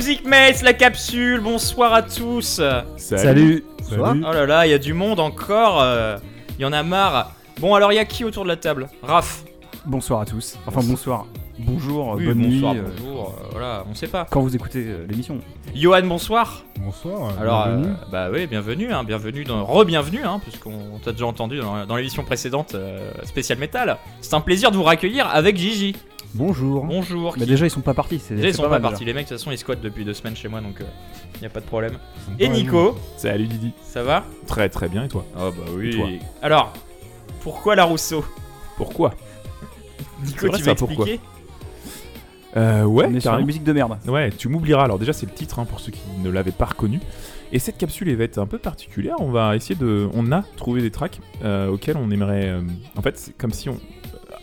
Music Mates, la capsule, bonsoir à tous Salut. Salut. Oh là là, il y a du monde encore, euh, il y en a marre. Bon alors il y a qui autour de la table? Raph Bonsoir à tous. Enfin bonsoir. Bonjour, Oui, bonne bonsoir, nuit. euh, bonjour, euh, voilà, on sait pas. quand vous écoutez euh, l'émission. Johan, bonsoir Bonsoir. Alors, bienvenue. euh, bah oui, bienvenue, hein, bienvenue, dans, re-bienvenue, hein, puisqu'on t'a déjà entendu dans, dans l'émission précédente euh, spéciale métal. C'est un plaisir de vous raccueillir avec Gigi. Bonjour. Bonjour. Mais déjà ils sont pas partis. C'est Déjà, ils c'est sont pas pas mal, partis, les mecs, de toute façon, ils squattent depuis deux semaines chez moi, donc il n'y a pas de problème. Et Nico, Salut Didi. ça va? Très très bien et toi? Oh bah toi? Alors, pourquoi la Rousseau? Pourquoi? Nico, vrai, tu ça, pourquoi? expliquer? Euh ouais, On est sur carrément. une musique de merde. Ouais, tu m'oublieras. Alors déjà c'est le titre hein, pour ceux qui ne l'avaient pas reconnu. Et cette capsule elle va être un peu particulière. On va essayer de, on a trouvé des tracks euh, auxquels on aimerait. euh, En fait, c'est comme si on.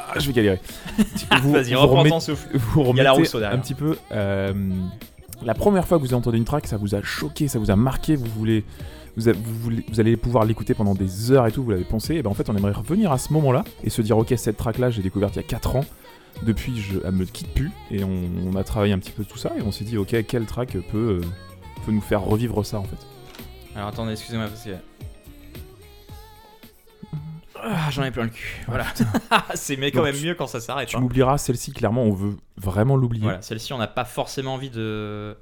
Ah, je vais galérer. Vous- Vas-y, vous reprends remettez- ton souffle. vous Il y a la remettez Rousseau derrière. un petit peu. euh, la première fois que vous avez entendu une track, ça vous a choqué, ça vous a marqué, vous voulez. Vous, a- vous voulez- vous allez pouvoir l'écouter pendant des heures et tout, vous l'avez pensé, et ben en fait on aimerait revenir à ce moment-là et se dire ok cette track là j'ai découverte il y a 4 ans, depuis je, elle me quitte plus, et on, on a travaillé un petit peu tout ça, et on s'est dit ok quelle track peut, euh, peut nous faire revivre ça en fait. Alors attendez, excusez-moi parce que. Ah, j'en ai plein le cul. Voilà. c'est mais quand Donc, même mieux quand ça s'arrête. Tu hein. m'oublieras celle-ci clairement, on veut vraiment l'oublier. Voilà, celle-ci, on n'a pas forcément envie de,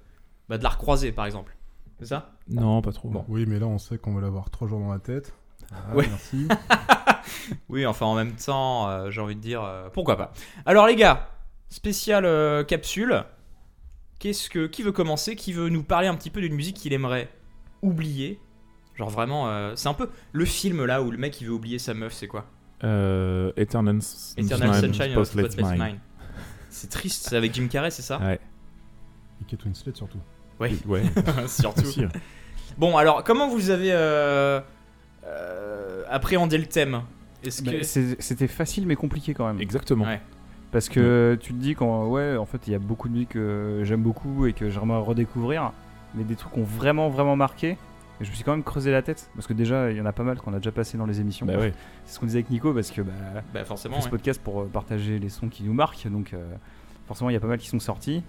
bah, de la recroiser, par exemple. C'est ça? Non pas trop. Bon. Oui, mais là, on sait qu'on va l'avoir trois jours dans la tête. Ah, Ouais. Merci. Oui, enfin en même temps, euh, j'ai envie de dire, euh, pourquoi pas. Alors les gars, spéciale euh, capsule. Qu'est-ce que qui veut commencer? Qui veut nous parler un petit peu d'une musique qu'il aimerait oublier? Genre vraiment, euh, c'est un peu le film là où le mec il veut oublier sa meuf, c'est quoi? Euh, Eternal, Eternal Sunshine of the Spotless Spotless Mind. C'est triste, c'est avec Jim Carrey, c'est ça? Ouais. Et Kate Winslet surtout. Oui, Ouais. surtout. aussi, hein. Bon, alors comment vous avez euh, euh, appréhendé le thème? Est-ce Bah, que C'était facile mais compliqué quand même. Exactement. Ouais. Parce que tu te dis quand ouais en fait il y a beaucoup de musiques que j'aime beaucoup et que j'aimerais redécouvrir, mais des trucs qui ont vraiment vraiment marqué. Et je me suis quand même creusé la tête parce que déjà il y en a pas mal qu'on a déjà passé dans les émissions. Bah ouais. C'est ce qu'on disait avec Nico parce que bah, Bah on forcément. fait ce ouais. podcast pour euh, partager les sons qui nous marquent, donc euh, forcément il y a pas mal qui sont sortis.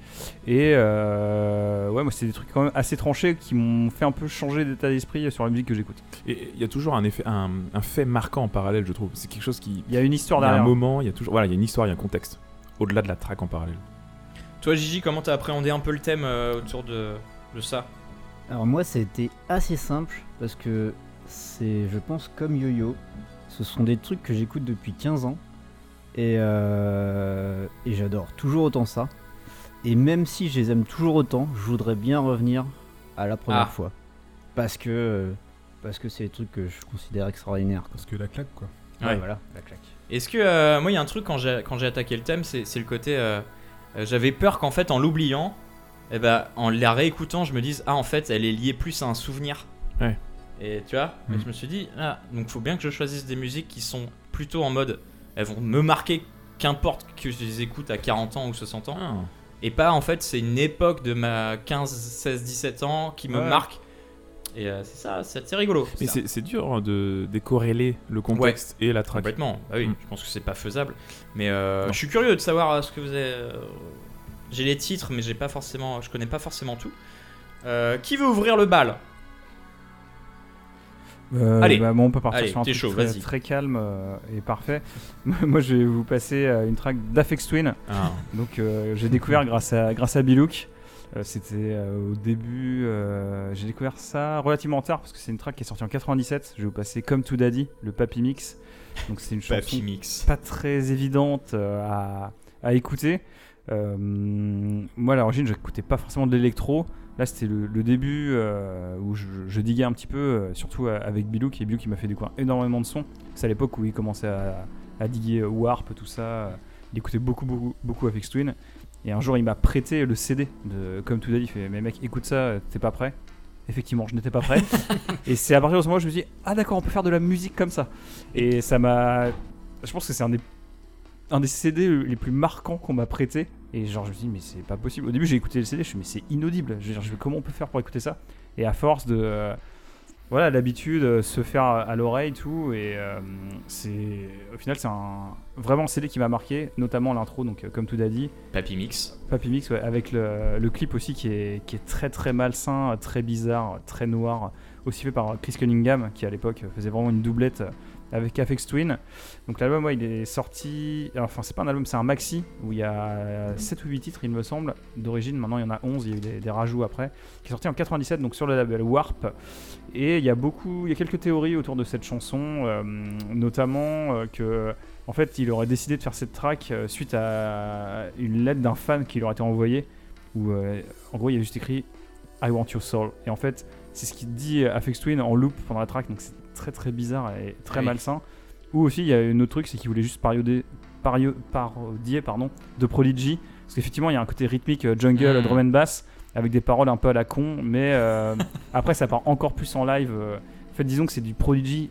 Et euh, ouais, moi c'est des trucs quand même assez tranchés qui m'ont fait un peu changer d'état d'esprit sur la musique que j'écoute. Et il y a toujours un effet, un, un fait marquant en parallèle, je trouve. C'est quelque chose qui. Il y a une histoire Il y a un derrière. moment, il y a toujours, voilà, il y a une histoire, il y a un contexte. Au-delà de la track en parallèle. Toi Gigi, comment t'as appréhendé un peu le thème euh, autour de, de ça? Alors moi ça a été assez simple parce que c'est je pense comme Yo-Yo. Ce sont des trucs que j'écoute depuis 15 ans et, euh, et j'adore toujours autant ça. Et même si je les aime toujours autant, je voudrais bien revenir à la première Ah. fois. Parce que euh, parce que c'est des trucs que je considère extraordinaires. quoi. Parce que la claque, quoi. Ouais, Ouais. voilà, la claque. Est-ce que euh, moi il y a un truc quand j'ai quand j'ai attaqué le thème, c'est c'est le côté euh, euh, j'avais peur qu'en fait en l'oubliant, et ben en la réécoutant, je me dise ah en fait elle est liée plus à un souvenir. Ouais. Et tu vois, et Mm. je me suis dit ah donc faut bien que je choisisse des musiques qui sont plutôt en mode elles vont me marquer qu'importe que je les écoute à 40 ans ou 60 ans et pas en fait c'est une époque de ma 15 16 17 ans qui me Ouais. marque. Et euh, c'est ça, c'est rigolo. Mais c'est dur hein, de décorréler le contexte et la track. Complètement, bah oui, Mm. je pense que c'est pas faisable. Mais euh, je suis curieux de savoir euh, ce que vous avez. J'ai les titres, mais j'ai pas forcément, je connais pas forcément tout. Euh, qui veut ouvrir le bal? Euh, Allez. bah, bon, on peut partir Allez, sur un truc chaud, très, vas-y. très calme euh, et parfait. Moi, je vais vous passer une track d'Afex Twin. Ah. Donc, j'ai découvert grâce à grâce à Bilouk. C'était au début, j'ai découvert ça relativement tard parce que c'est une track qui est sortie en 97. Je vais vous passer Comme To Daddy, le Papy Mix. Donc, c'est une chanson Papy Mix. pas très évidente à, à écouter. Euh, moi, à l'origine, j'écoutais pas forcément de l'électro. Là, c'était le, le début euh, où je, je diguais un petit peu, euh, surtout avec Bilou, et Bilou qui m'a fait découvrir énormément de sons. C'est à l'époque où il commençait à, à diguer Warp, tout ça. Il écoutait beaucoup, beaucoup, beaucoup avec Twin. Et un jour, il m'a prêté le CD de Comme tout il fait Mais mec, écoute ça, t'es pas prêt? Effectivement, je n'étais pas prêt. et c'est à partir de ce moment où je me suis dit Ah, d'accord, on peut faire de la musique comme ça. Et ça m'a. Je pense que c'est un des un des CD les plus marquants qu'on m'a prêté. Et genre, je me suis dit, mais c'est pas possible. Au début, j'ai écouté le CD, je me suis dit, mais c'est inaudible. Je je- comment on peut faire pour écouter ça? Et à force de, voilà l'habitude, euh, se faire à l'oreille tout et euh, c'est au final c'est un vraiment un CD qui m'a marqué, notamment l'intro donc euh, comme tout a dit, Papy Mix. Papy Mix ouais, avec le, le clip aussi qui est, qui est très très malsain, très bizarre, très noir, aussi fait par Chris Cunningham qui à l'époque faisait vraiment une doublette avec Afex Twin. Donc l'album ouais, il est sorti, enfin c'est pas un album, c'est un maxi où il y a 7 ou 8 titres il me semble d'origine, maintenant il y en a 11, il y a eu des, rajouts après, qui est sorti en 97 donc sur le label Warp. Et il y a beaucoup, il y a quelques théories autour de cette chanson, euh, notamment euh, que en fait il aurait décidé de faire cette track euh, suite à une lettre d'un fan qui lui aurait été envoyée où euh, en gros il y a juste écrit I want your soul et en fait c'est ce qu'il dit Afex Twin en loop pendant la track donc c'est très très bizarre et très oui. malsain. Ou aussi il y a une autre truc c'est qu'il voulait juste parodier, pario- parodier pardon de Prodigy parce qu'effectivement il y a un côté rythmique euh, jungle Mhm. drum and bass avec des paroles un peu à la con mais euh, après ça part encore plus en live. euh. En fait disons que c'est du Prodigy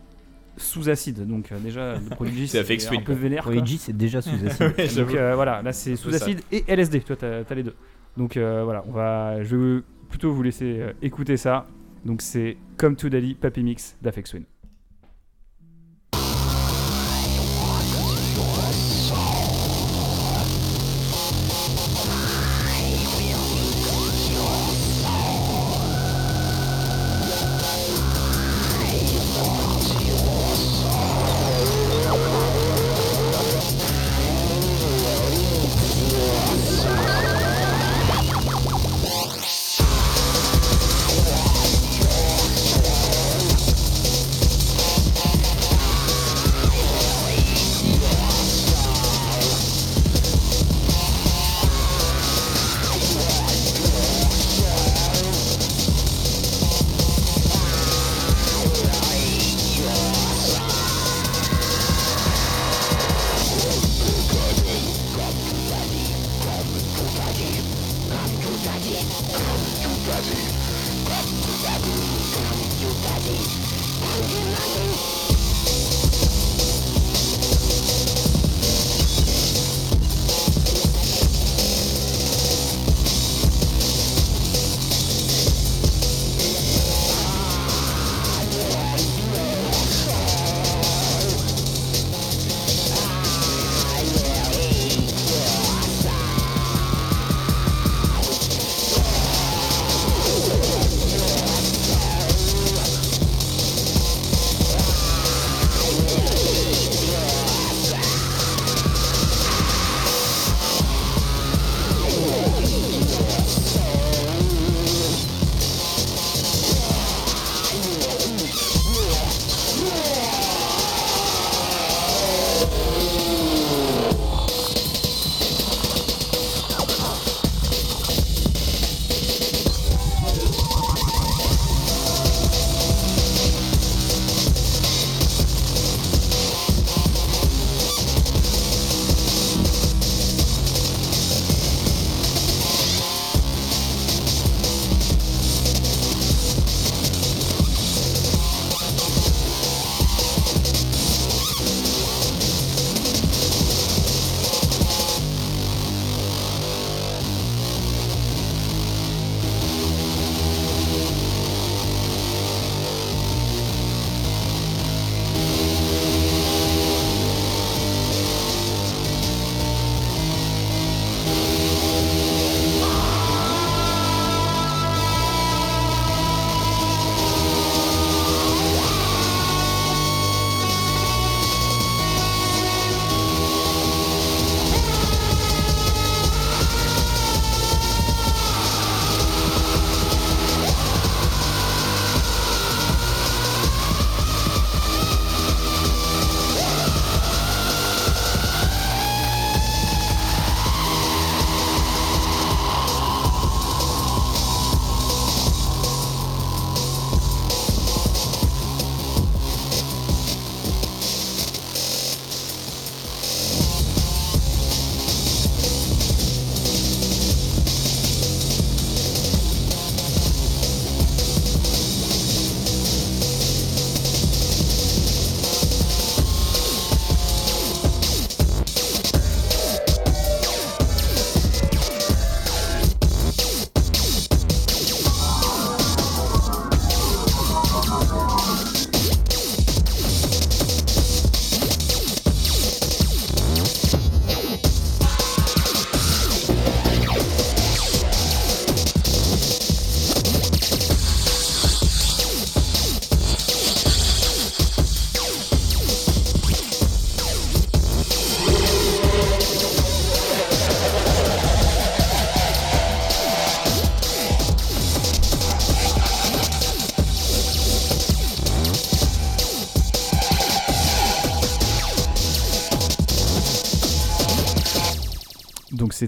sous acide donc euh, déjà le Prodigy C'est un peu vénère. Prodigy, c'est déjà sous acide. Ouais. Donc euh, voilà, là c'est sous ça. acide et LSD, toi t'as as les deux. Donc euh, voilà, on va, je vais plutôt vous laisser euh, écouter ça. Donc c'est Comme to Daddy, Papy Mix d'Afex Twin.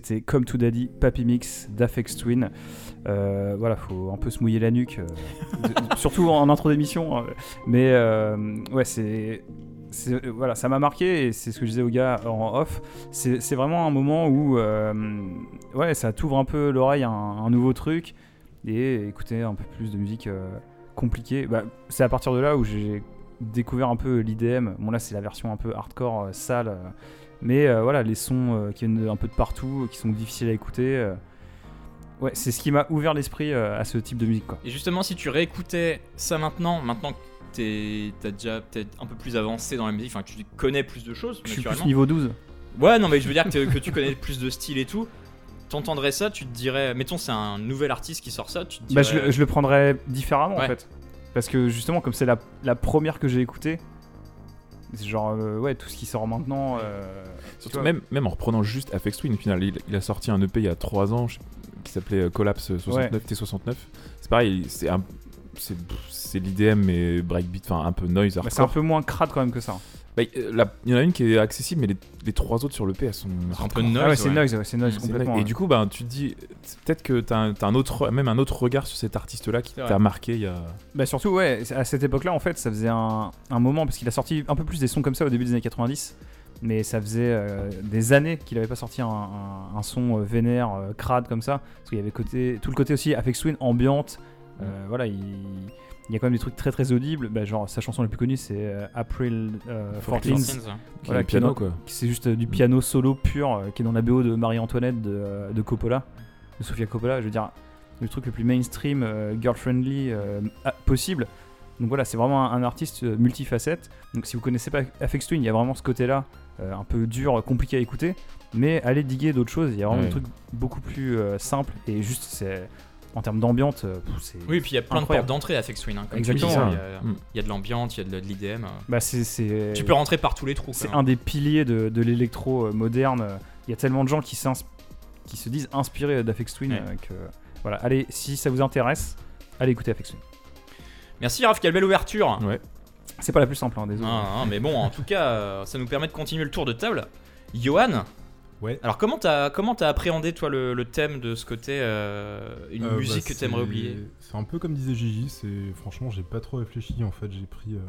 C'était comme tout daddy, Papy Mix d'Afex Twin. Euh, voilà, faut un peu se mouiller la nuque, euh, surtout en intro d'émission. hein. Mais euh, ouais, c'est. euh, Voilà, ça m'a marqué et c'est ce que je disais aux gars en off. C'est vraiment un moment où euh, ouais, ça t'ouvre un peu l'oreille à un, nouveau truc et écouter un peu plus de musique euh, compliquée. Bah, c'est à partir de là où j'ai découvert un peu l'IDM. Bon, là, c'est la version un peu hardcore, euh, sale. Mais euh, voilà, les sons euh, qui viennent un peu de partout, euh, qui sont difficiles à écouter. ouais, c'est ce qui m'a ouvert l'esprit à ce type de musique. Quoi. Et justement, si tu réécoutais ça maintenant, maintenant que t'es- t'as déjà peut-être un peu plus avancé dans la musique, enfin que tu connais plus de choses, Je suis plus niveau 12. Ouais, non, mais je veux dire que, que tu connais plus de style et tout. T'entendrais ça, tu te dirais, mettons, c'est un nouvel artiste qui sort ça, tu te Bah, dirais. je, le- je le prendrais différemment en fait. Parce que justement, comme c'est la, la première que j'ai écoutée, genre, euh, ouais, tout ce qui sort maintenant. euh, Surtout même, même en reprenant juste Afex Twin, au final, il, il a sorti un EP il y a 3 ans je- qui s'appelait euh, Collapse 69, T69. C'est pareil, c'est un. C'est l'IDM mais breakbeat, enfin un peu noise bah, c'est un peu moins crade quand même que ça. Bah, euh, la- il y en a une qui est accessible, mais les, les trois autres sur l'EP elles sont C'est un peu noise. ah ouais, c'est ouais. noise, ouais, c'est noise C'est C'est complètement. Et ouais. du coup, bah, tu te dis, c'est peut-être que t'as un, t'as un autre, même un autre regard sur cet artiste-là qui C'est vrai. t'a marqué il y a. Bah surtout ouais, à cette époque-là en fait, ça faisait un, un moment parce qu'il a sorti un peu plus des sons comme ça au début des années 90, mais ça faisait euh, des années qu'il avait pas sorti un, un- un son euh, vénère, euh, crade comme ça, parce qu'il y avait côté, tout le côté aussi Afex Twin ambiante, euh, voilà, il, il y a quand même des trucs très très audibles, bah, genre sa chanson la plus connue c'est euh, April euh, 14 Fourteens, ouais. qui Voilà, est le qui est piano, dans- quoi. c'est juste euh, du piano solo pur euh, qui est dans la BO de Marie-Antoinette de, de Coppola, de Sofia Coppola. Je veux dire, le truc le plus mainstream, euh, girl-friendly euh, ah, possible. Donc voilà, c'est vraiment un, un artiste multifacette. Donc si vous connaissez pas Afex Twin, il y a vraiment ce côté-là, euh, un peu dur, compliqué à écouter. Mais allez diguer d'autres choses, il y a vraiment Ouais. des trucs beaucoup plus euh, simples et juste, c'est en termes d'ambiance, euh, c'est. Oui, puis il y a plein Incroyable. de portes d'entrée à Fex Twin. Hein, comme Exactement, Tu dis, ouais. il, y a, Mm. il y a de l'ambiance, il y a de, de l'IDM. euh. Bah, c'est, Tu peux rentrer par tous les trous. C'est un des piliers de, de l'électro euh, moderne. Il y a tellement de gens qui, se disent inspirés d'Afex Twin Ouais. euh, que voilà. Allez, si ça vous intéresse, allez écouter Afex Twin. Merci Raph, quelle belle ouverture. Ouais. C'est pas la plus simple, hein, désolé. Non, mais bon, en tout cas, euh, ça nous permet de continuer le tour de table. Johan, Ouais. alors comment t'as comment t'as appréhendé toi le, le thème de ce côté euh, une Euh, musique bah, que t'aimerais oublier? C'est un peu comme disait Gigi, c'est franchement j'ai pas trop réfléchi en fait, j'ai pris euh,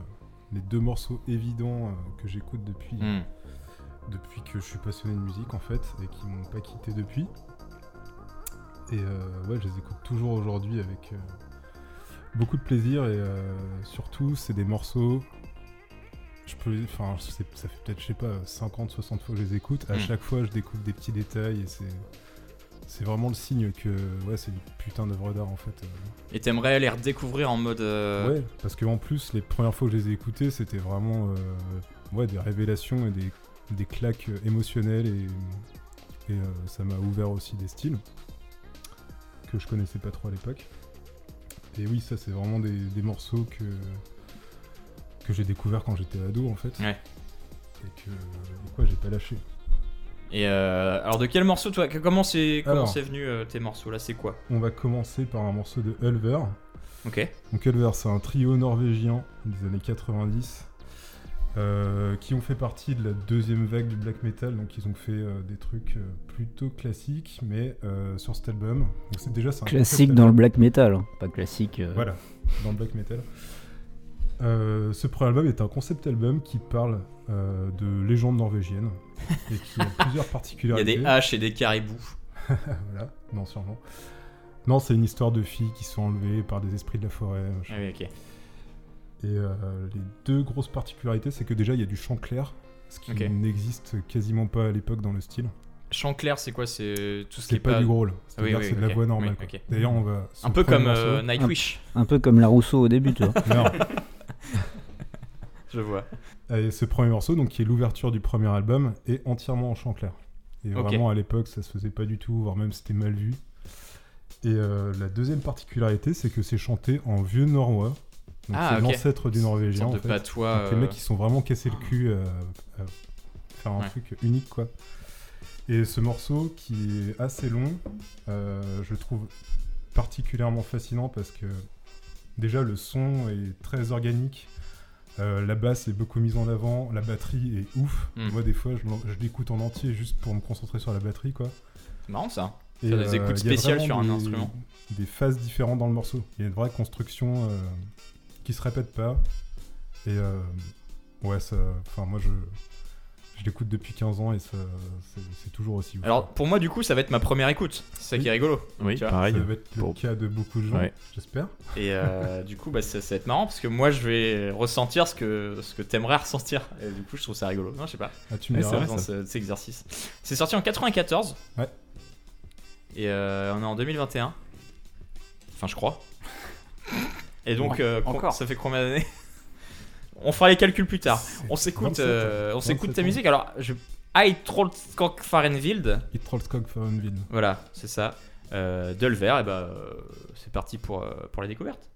les deux morceaux évidents que j'écoute depuis, Hmm. depuis que je suis passionné de musique en fait et qui m'ont pas quitté depuis. Et euh, ouais, je les écoute toujours aujourd'hui avec beaucoup de plaisir et euh, surtout c'est des morceaux. Je peux, enfin, ça fait peut-être, je sais pas, 50, 60 fois que je les écoute. À Mm. chaque fois, je découvre des petits détails et c'est, c'est vraiment le signe que, ouais, c'est une putain d'œuvre d'art en fait. euh. Et t'aimerais les redécouvrir en mode. euh, Ouais, parce qu'en plus, les premières fois que je les ai écoutés, c'était vraiment euh, ouais, des révélations et des, des claques émotionnelles et, et euh, ça m'a ouvert aussi des styles que je connaissais pas trop à l'époque. Et oui, ça, c'est vraiment des, des morceaux que, que j'ai découvert quand j'étais ado en fait. Ouais. Et que quoi, j'ai pas lâché. Et euh, alors de quel morceau toi Comment c'est comment c'est venu euh, tes morceaux là C'est quoi? On va commencer par un morceau de Ulver. Ok. Donc Ulver, c'est un trio norvégien des années 90 euh, qui ont fait partie de la deuxième vague du black metal. Donc ils ont fait euh, des trucs euh, plutôt classiques, mais euh, sur cet album. Donc c'est déjà c'est un Classique dans le black metal, hein. pas classique. euh, Voilà, dans le black metal. Euh, ce premier album est un concept album qui parle euh, de légendes norvégiennes et qui a plusieurs Il y a particularités. des haches et des caribous. voilà, non, sûrement. Non, c'est une histoire de filles qui sont enlevées par des esprits de la forêt. Ah oui, ok. Et euh, les deux grosses particularités, c'est que déjà il y a du chant clair, ce qui n'existe quasiment pas à l'époque dans le style. Chant clair, c'est quoi? C'est tout ce qui C'est est pas, du grôle, Ah oui, oui, c'est de la voix normale. Oui. D'ailleurs, on va. Un peu comme euh, Nightwish, Un peu comme la Rousseau au début, tu vois. Non. je vois. Et ce premier morceau, donc qui est l'ouverture du premier album, est entièrement en chant clair. Et vraiment à l'époque, ça se faisait pas du tout, voire même c'était mal vu. Et euh, la deuxième particularité, c'est que c'est chanté en vieux norrois. Donc Ah, c'est l'ancêtre du norvégien. En fait. patois. Donc les euh, mecs, ils sont vraiment cassés le cul euh, à faire un Ouais. truc unique, quoi. Et ce morceau, qui est assez long, je le trouve particulièrement fascinant parce que déjà le son est très organique, Euh, la basse est beaucoup mise en avant, la batterie est ouf. Mm. Moi, des fois, je, l'écoute en entier juste pour me concentrer sur la batterie, quoi. C'est marrant ça. Et, Faire des écoutes y a spéciales sur un des- instrument. Des phases différentes dans le morceau. Il y a une vraie construction euh, qui se répète pas. Et euh, ouais, ça. Enfin, moi, je, je l'écoute depuis 15 ans et ça, c'est, c'est toujours aussi ouf. Alors pour moi du coup ça va être ma première écoute. C'est ça qui est rigolo. Oui, Tu vois, pareil. ça va être le Pour- cas de beaucoup de gens, Ouais. j'espère. Et euh, du coup bah, ça, ça va être marrant parce que moi je vais ressentir ce que, ce que t'aimerais ressentir. Et du coup je trouve ça rigolo. Non je sais pas. Ah, tu me Ouais, diras. dans cet exercice. C'est sorti en 94. Ouais. Et euh, on est en 2021. Enfin, je crois. Et donc, Ouais, euh, encore. ça fait combien d'années? On fera les calculs plus tard. On s'écoute, 27 euh, on s'écoute 27 ta musique. Alors, je. I Trollskog Farenwild. It Trollskog. Voilà, c'est ça. Euh, Dulver, et bah, euh, c'est parti pour, euh, pour la découverte.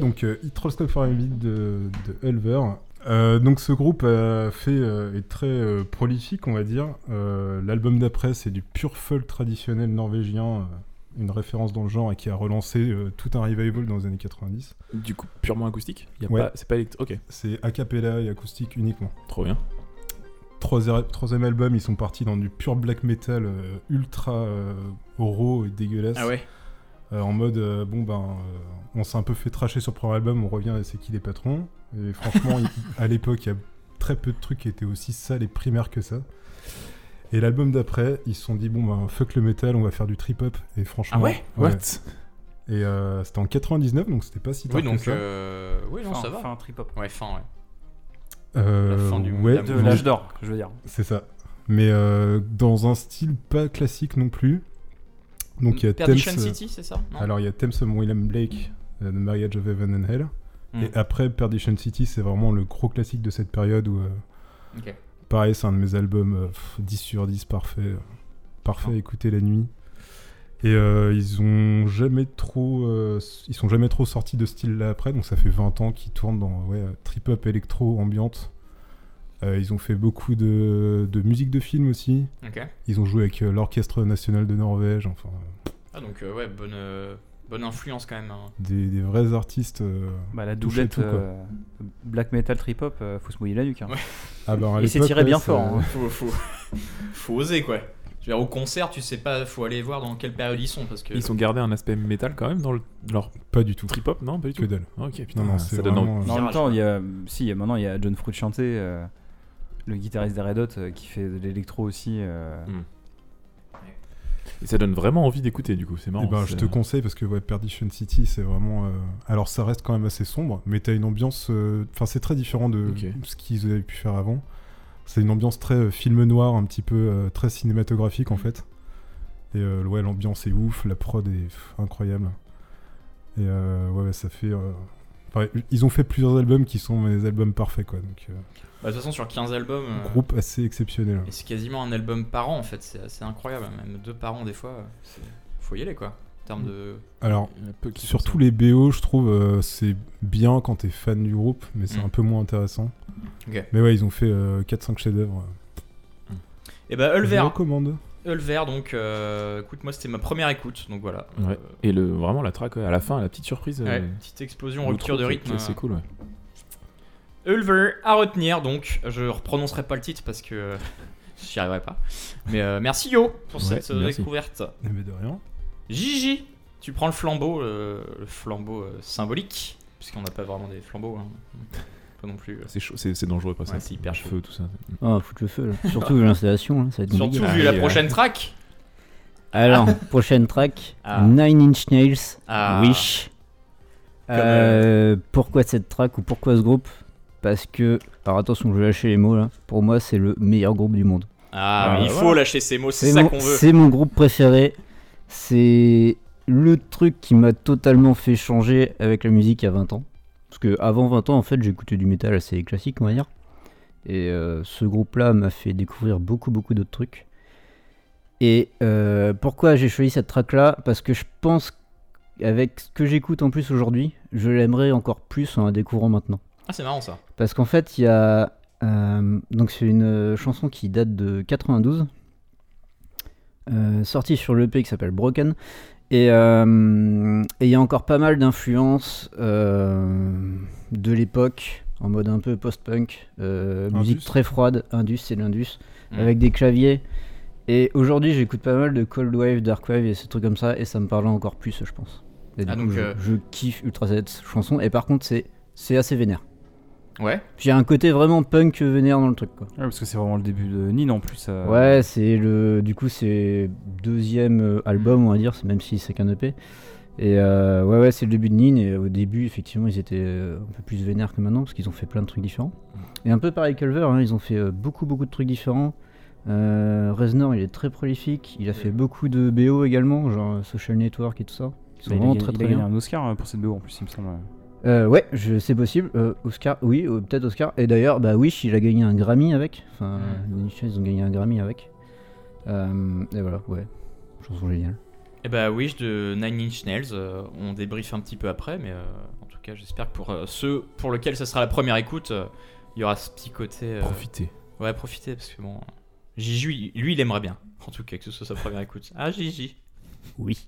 Ouais, donc euh, It Rolls Stop for a Beat de, de Ulver. Euh, donc ce groupe a fait euh, est très euh, prolifique, on va dire. Euh, L'album d'après, c'est du pur folk traditionnel norvégien, euh, une référence dans le genre et qui a relancé euh, tout un revival dans les années 90. Du coup, purement acoustique? Y a Ouais. pas, C'est pas électro. Ok, C'est a cappella et acoustique uniquement. trop bien. Troisième, troisième album, ils sont partis dans du pur black metal euh, ultra euh, raw et dégueulasse. Ah ouais Euh, en mode, euh, bon ben, euh, on s'est un peu fait tracher sur le premier album, on revient et c'est qui les patrons. Et franchement, à l'époque, il y a très peu de trucs qui étaient aussi sales et primaires que ça. Et l'album d'après, ils se sont dit, bon ben, fuck le metal, on va faire du trip-hop. Et franchement. Ah ouais What Et euh, c'était en 99, donc c'était pas si tard Oui, que donc. ça. euh, Oui, non, Fin- ça va. fin trip-hop. Ouais, fin, ouais. Euh, la fin du- ouais, De l'âge d'or, je veux dire. C'est ça. Mais euh, dans un style pas classique non plus. Donc il y a Thames. Perdition euh, City, c'est ça non? Alors il y a Thames William Blake, euh, The Marriage of Heaven and Hell. Hmm. Et après Perdition City, c'est vraiment le gros classique de cette période où. euh, pareil, c'est un de mes albums euh, pff, 10 sur 10, parfait. euh, parfait écouter la nuit. Et ils ont jamais trop. ils sont jamais trop sortis de ce style-là après, donc ça fait 20 ans qu'ils tournent dans ouais, trip-hop électro ambiante. Euh, ils ont fait beaucoup de, de musique de film aussi. Ils ont joué avec euh, l'Orchestre National de Norvège, enfin, euh, Ah, donc, euh, ouais, bonne, euh, bonne influence quand même. hein. des, des vrais artistes. euh. Bah, la doublette tout, quoi. euh, black metal trip-hop, euh, faut se mouiller la nuque. hein. Ouais. Ah bah, s'est l'époque, tiré ouais, bien ça- fort. hein. Faut, faut, faut oser, quoi. Je veux dire, au concert, tu sais pas, faut aller voir dans quelle période ils sont parce que. Ils ont gardé un aspect métal quand même dans le- leur Pas du tout. trip-hop, non Pas du tout. Que dalle. Ah, Ok, putain, Non, non, ça c'est donne vraiment, même Virage, temps, il y a, si, maintenant il y a John Frusciante, euh, le guitariste des Red Hot, euh, qui fait de l'électro aussi. euh, Et ça donne vraiment envie d'écouter du coup, c'est marrant. Eh ben, je te conseille parce que ouais, Perdition City, c'est vraiment. euh, Alors, ça reste quand même assez sombre, mais t'as une ambiance. euh, Enfin, c'est très différent de ce qu'ils avaient pu faire avant. C'est une ambiance très euh, film noir, un petit peu euh, très cinématographique en Mm. fait. Et euh, ouais, l'ambiance est ouf, la prod est pff, incroyable. Et euh, ouais, ouais, ça fait. euh, enfin, ils ont fait plusieurs albums qui sont mes albums parfaits quoi. Donc, euh, Bah, de toute façon, sur 15 albums. euh, groupe assez exceptionnel. Et c'est quasiment un album par an en fait, c'est assez incroyable. Même deux par an des fois, euh, faut y aller quoi. En termes de. Alors, Surtout ça. les BO, je trouve, euh, c'est bien quand t'es fan du groupe, mais c'est Mm. un peu moins intéressant. Mais ouais, ils ont fait 4-5 chefs-d'œuvre. Et bah, Je Ulver, recommande. Ulver donc, euh, écoute, moi c'était ma première écoute, donc voilà. Ouais. Euh, Et le, vraiment la track, à la fin, la petite surprise. ouais, euh, petite explosion, rupture de rythme. C'est cool, ouais. Ulver à retenir donc, je reprononcerai pas le titre parce que euh, j'y arriverai pas. Mais euh, merci Yo pour Ouais, cette euh, merci. découverte. Eh ben, de rien. Gigi, tu prends le flambeau, euh, le flambeau euh, symbolique, puisqu'on n'a pas vraiment des flambeaux, hein. pas non plus. euh. C'est chaud, c'est c'est dangereux pas ça. Ouais, c'est hyper Le chaud. Feu, tout ça. Ah, foutre le feu là. Surtout vu l'installation, là, ça va être Surtout compliqué. vu la Ah, prochaine track. Alors, prochaine track Ah. Nine Inch Nails, Ah. Wish. Euh, pourquoi cette track ou pourquoi ce groupe? Parce que, alors attention, je vais lâcher les mots là. Pour moi, c'est le meilleur groupe du monde. Ah, Ah, mais il voilà. faut lâcher ces mots, c'est ça mon, qu'on veut. c'est mon groupe préféré. C'est le truc qui m'a totalement fait changer avec la musique il y a 20 ans. Parce que avant 20 ans, en fait, j'écoutais du métal assez classique, on va dire. Et euh, ce groupe-là m'a fait découvrir beaucoup, beaucoup d'autres trucs. Et euh, pourquoi j'ai choisi cette track-là? Parce que je pense qu'avec ce que j'écoute en plus aujourd'hui, je l'aimerais encore plus en la découvrant maintenant. Ah, c'est marrant ça. Parce qu'en fait, il y a. euh, donc, c'est une euh, chanson qui date de 92, euh, sortie sur l'EP qui s'appelle Broken. Et euh, et il y a encore pas mal d'influences euh, de l'époque, en mode un peu post-punk, euh, Indus. musique très froide, Indus, c'est l'Indus, Mm. avec des claviers. Et aujourd'hui, j'écoute pas mal de Cold Wave, Dark Wave et ces trucs comme ça, et ça me parle encore plus, je pense. Et du Ah, coup, donc, je, euh, je kiffe ultra cette chanson, et par contre, c'est c'est assez vénère. Ouais. Puis il y a un côté vraiment punk vénère dans le truc quoi. Ouais, parce que c'est vraiment le début de Nine en plus. euh, Ouais, c'est le du coup c'est deuxième euh, album on va dire, même si c'est qu'un EP. Et euh, ouais ouais, c'est le début de Nine et au début effectivement, ils étaient un peu plus vénères que maintenant parce qu'ils ont fait plein de trucs différents. Et un peu pareil qu'Ulver, hein, ils ont fait beaucoup beaucoup de trucs différents. Euh, Reznor, il est très prolifique, il a fait beaucoup de BO également, genre Social Network et tout ça. Ils sont il a vraiment gagné- très il a très gagné bien. un Oscar pour cette BO en plus, il me semble. Euh, ouais, c'est possible. Euh, Oscar, oui, euh, peut-être Oscar. Et d'ailleurs, bah Wish, il a gagné un Grammy avec. Enfin, Mm. les Nine Inch Nails, ils ont gagné un Grammy avec. Euh, et voilà, ouais. Chanson géniale. Et bah Wish de Nine Inch Nails, euh, on débriefe un petit peu après, mais euh, en tout cas j'espère que pour euh, ceux pour lesquels ça sera la première écoute, euh, il y aura ce petit côté... euh, Profitez. Ouais, profitez, parce que bon... Gigi, lui, lui, il aimerait bien, en tout cas, que ce soit sa première écoute. Ah Gigi Oui.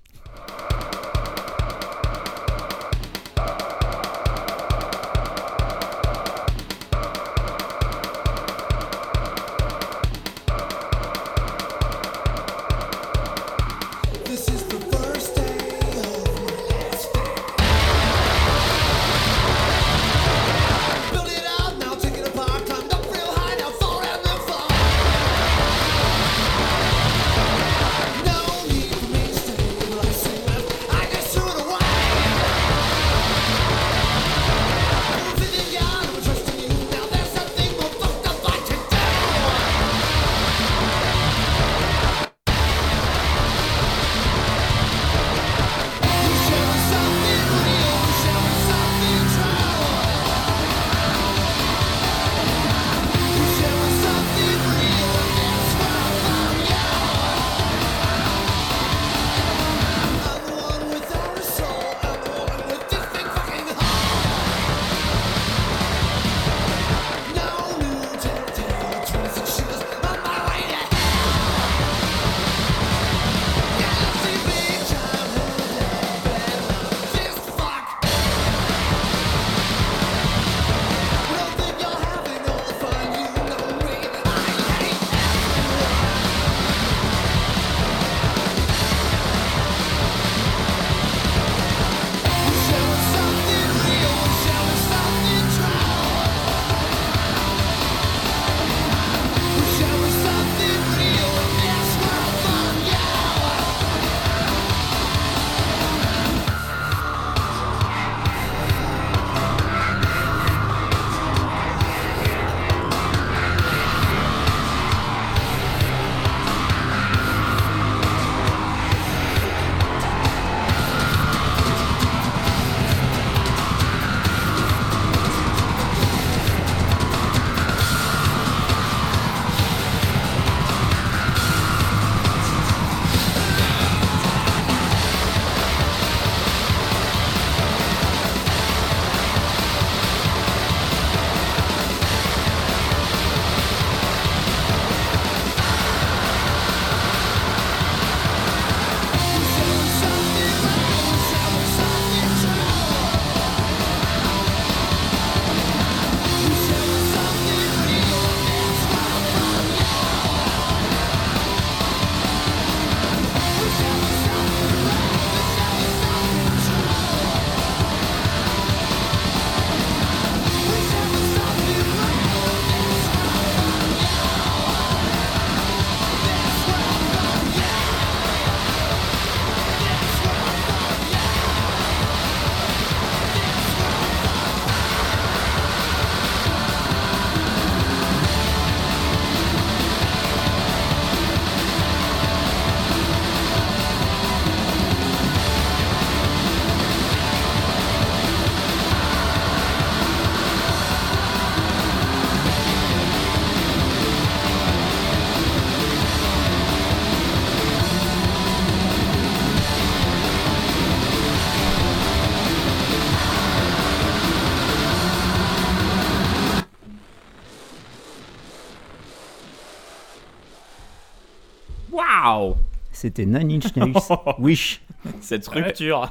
Waouh C'était Nine Inch Nails. Wish. Cette rupture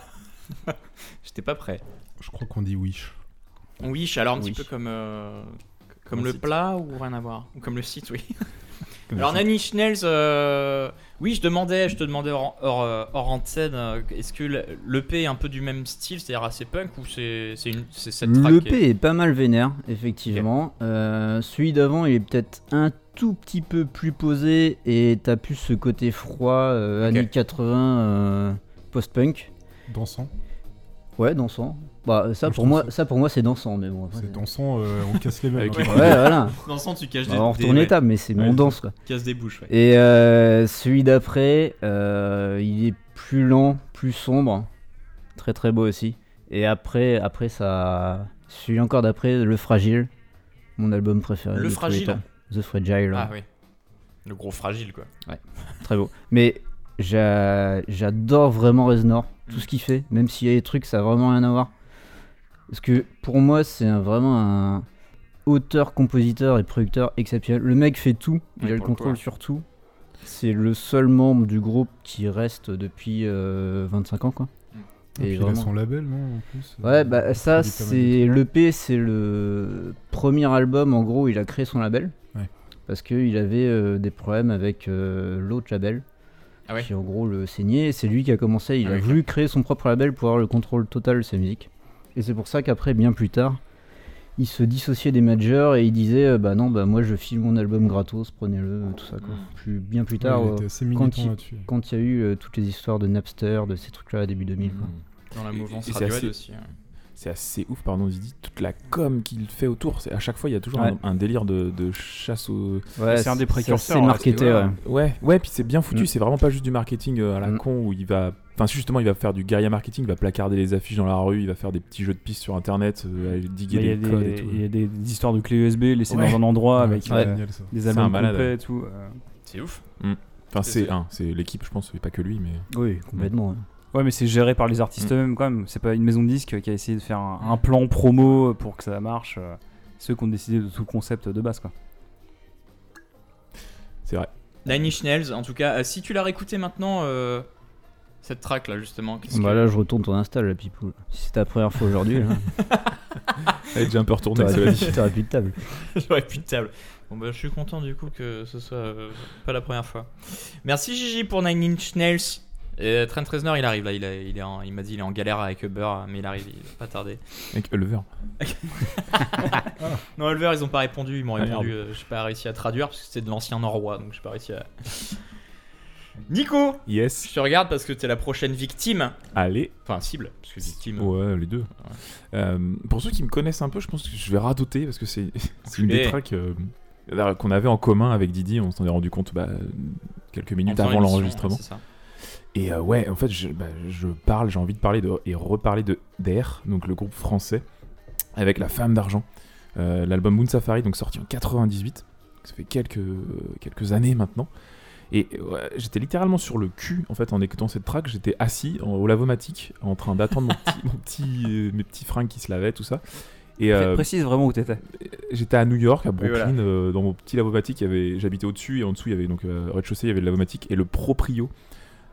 J'étais pas prêt. Je crois qu'on dit wish. Wish, alors un petit peu comme, euh, comme Comme le site. plat ou rien à voir? Ou comme le site, oui. Comme alors. Nine Inch Nails, euh, oui, je demandais, je te demandais hors, hors, euh, hors antenne, est-ce que le- l'EP est un peu du même style, c'est-à-dire assez punk ou c'est cette track est- L'EP est pas mal vénère, effectivement. Euh, celui d'avant, il est peut-être un tout petit peu plus posé et t'as plus ce côté froid, euh, années 80, euh, post-punk. Dansant. Ouais, dansant. Bah, ça pour moi, ça- pour moi c'est dansant, mais bon. C'est dansant, euh, on casse les. Avec hein. les- Ouais, voilà. Dans le sens, tu caches des, On retourne ouais, étape, mais c'est Ouais, mon danse quoi. casse des bouches. ouais. Et euh, celui d'après, euh, il est plus lent, plus sombre, très très beau aussi. Et après, après ça, celui encore d'après, Le Fragile, mon album préféré. Le les Fragile. The Fragile, Ah oui. Le gros fragile, quoi. très beau. Mais j'a- j'adore vraiment Reznor, tout Mm. ce qu'il fait, même s'il y a des trucs, ça a vraiment rien à voir. Parce que pour moi, c'est un- vraiment un auteur, compositeur et producteur exceptionnel. Le mec fait tout, il Oui, a le contrôle ouais. sur tout. C'est le seul membre du groupe qui reste depuis euh, 25 ans, quoi. Et puis il a son label, non en plus euh, Ouais, bah ça, c'est l'EP, c'est le premier album. En gros, il a créé son label. Parce qu'il avait euh, des problèmes avec euh, l'autre label. Ah ouais Qui en gros le saignait. Et C'est lui qui a commencé. Il Ah a ouais, voulu créer son propre label pour avoir le contrôle total de sa musique. Et c'est pour ça qu'après, bien plus tard, il se dissociait des majors et il disait euh, Bah non, bah moi je file mon album gratos, prenez-le, tout ça quoi. Mm. Plus, bien plus Ouais, tard, il quand il- là-dessus. quand il y a eu euh, toutes les histoires de Napster, de ces trucs-là, début 2000. quoi. Dans la mouvance assez- aussi. hein. C'est assez ouf, pardon, Didi, toute la com qu'il fait autour. À chaque fois, il y a toujours Ouais. un, un délire de, de chasse au. Ouais, c'est un des précurseurs, C'est hein, marketé, ouais. Ouais, ouais, puis c'est bien foutu. Mm. C'est vraiment pas juste du marketing euh, à la Mm. con où il va. Enfin, si, justement, il va faire du guerrier marketing, il va placarder les affiches dans la rue, il va faire des petits jeux de pistes sur internet, euh, diguer Mais il y a des codes et tout. il y a des, des histoires de clés USB laissées Ouais. dans un endroit Ouais, avec c'est euh, génial, des albums complets et tout. euh. C'est ouf. Enfin, c'est C'est- un, c'est l'équipe, je pense, et pas que lui, mais. Oui, complètement. Ouais. Mais c'est géré par les artistes Mm. eux-mêmes quand même. C'est pas une maison de disque qui a essayé de faire un, un plan promo pour que ça marche. euh, Ceux qui ont décidé de tout le concept de base, quoi. C'est vrai. Nine Inch Nails, en tout cas, euh, si tu l'as réécouté maintenant, euh, cette track là justement, Bah que- là, je retourne ton Insta, la pipoule. Si c'était la première fois aujourd'hui, là, Elle est déjà un peu retournée, t'aurais plus de table. J'aurais plus de table. Bon bah je suis content du coup que ce soit euh, pas la première fois. Merci Gigi pour Nine Inch Nails. Et Trent Reznor il arrive là, il, a- il, est en- il m'a dit il est en galère avec Uber, mais il arrive, il va pas tarder. Avec Ulver. Non Ulver ils ont pas répondu, ils m'ont Ah, répondu, euh, j'ai pas réussi à traduire parce que c'était de l'ancien norrois donc j'ai pas réussi à... Nico Yes. Je te regarde parce que t'es la prochaine victime, Allez. enfin cible, parce que victime... Ouais, les deux. Euh, pour ceux qui me connaissent un peu, je pense que je vais radoter parce que c'est c'est une des tracks euh, qu'on avait en commun avec Didi. On s'en est rendu compte bah, quelques minutes avant l'enregistrement. ouais, c'est ça. Et euh, ouais, en fait, je, bah, je parle, j'ai envie de parler de, et reparler de DAIR, donc le groupe français, avec La Femme d'Argent. Euh, L'album Moon Safari, donc sorti en 98. Ça fait quelques, quelques années maintenant. Et ouais, j'étais littéralement sur le cul en fait en écoutant cette track. J'étais assis en- au lavomatique en train d'attendre mon petit, mon petit, euh, mes petits fringues qui se lavaient, tout ça. Et euh, Précise vraiment où t'étais. j'étais à New York, à Brooklyn, voilà. euh, dans mon petit lavomatique. J'habitais au-dessus et en dessous, il y avait donc euh, au rez-de-chaussée, il y avait le lavomatique et le proprio.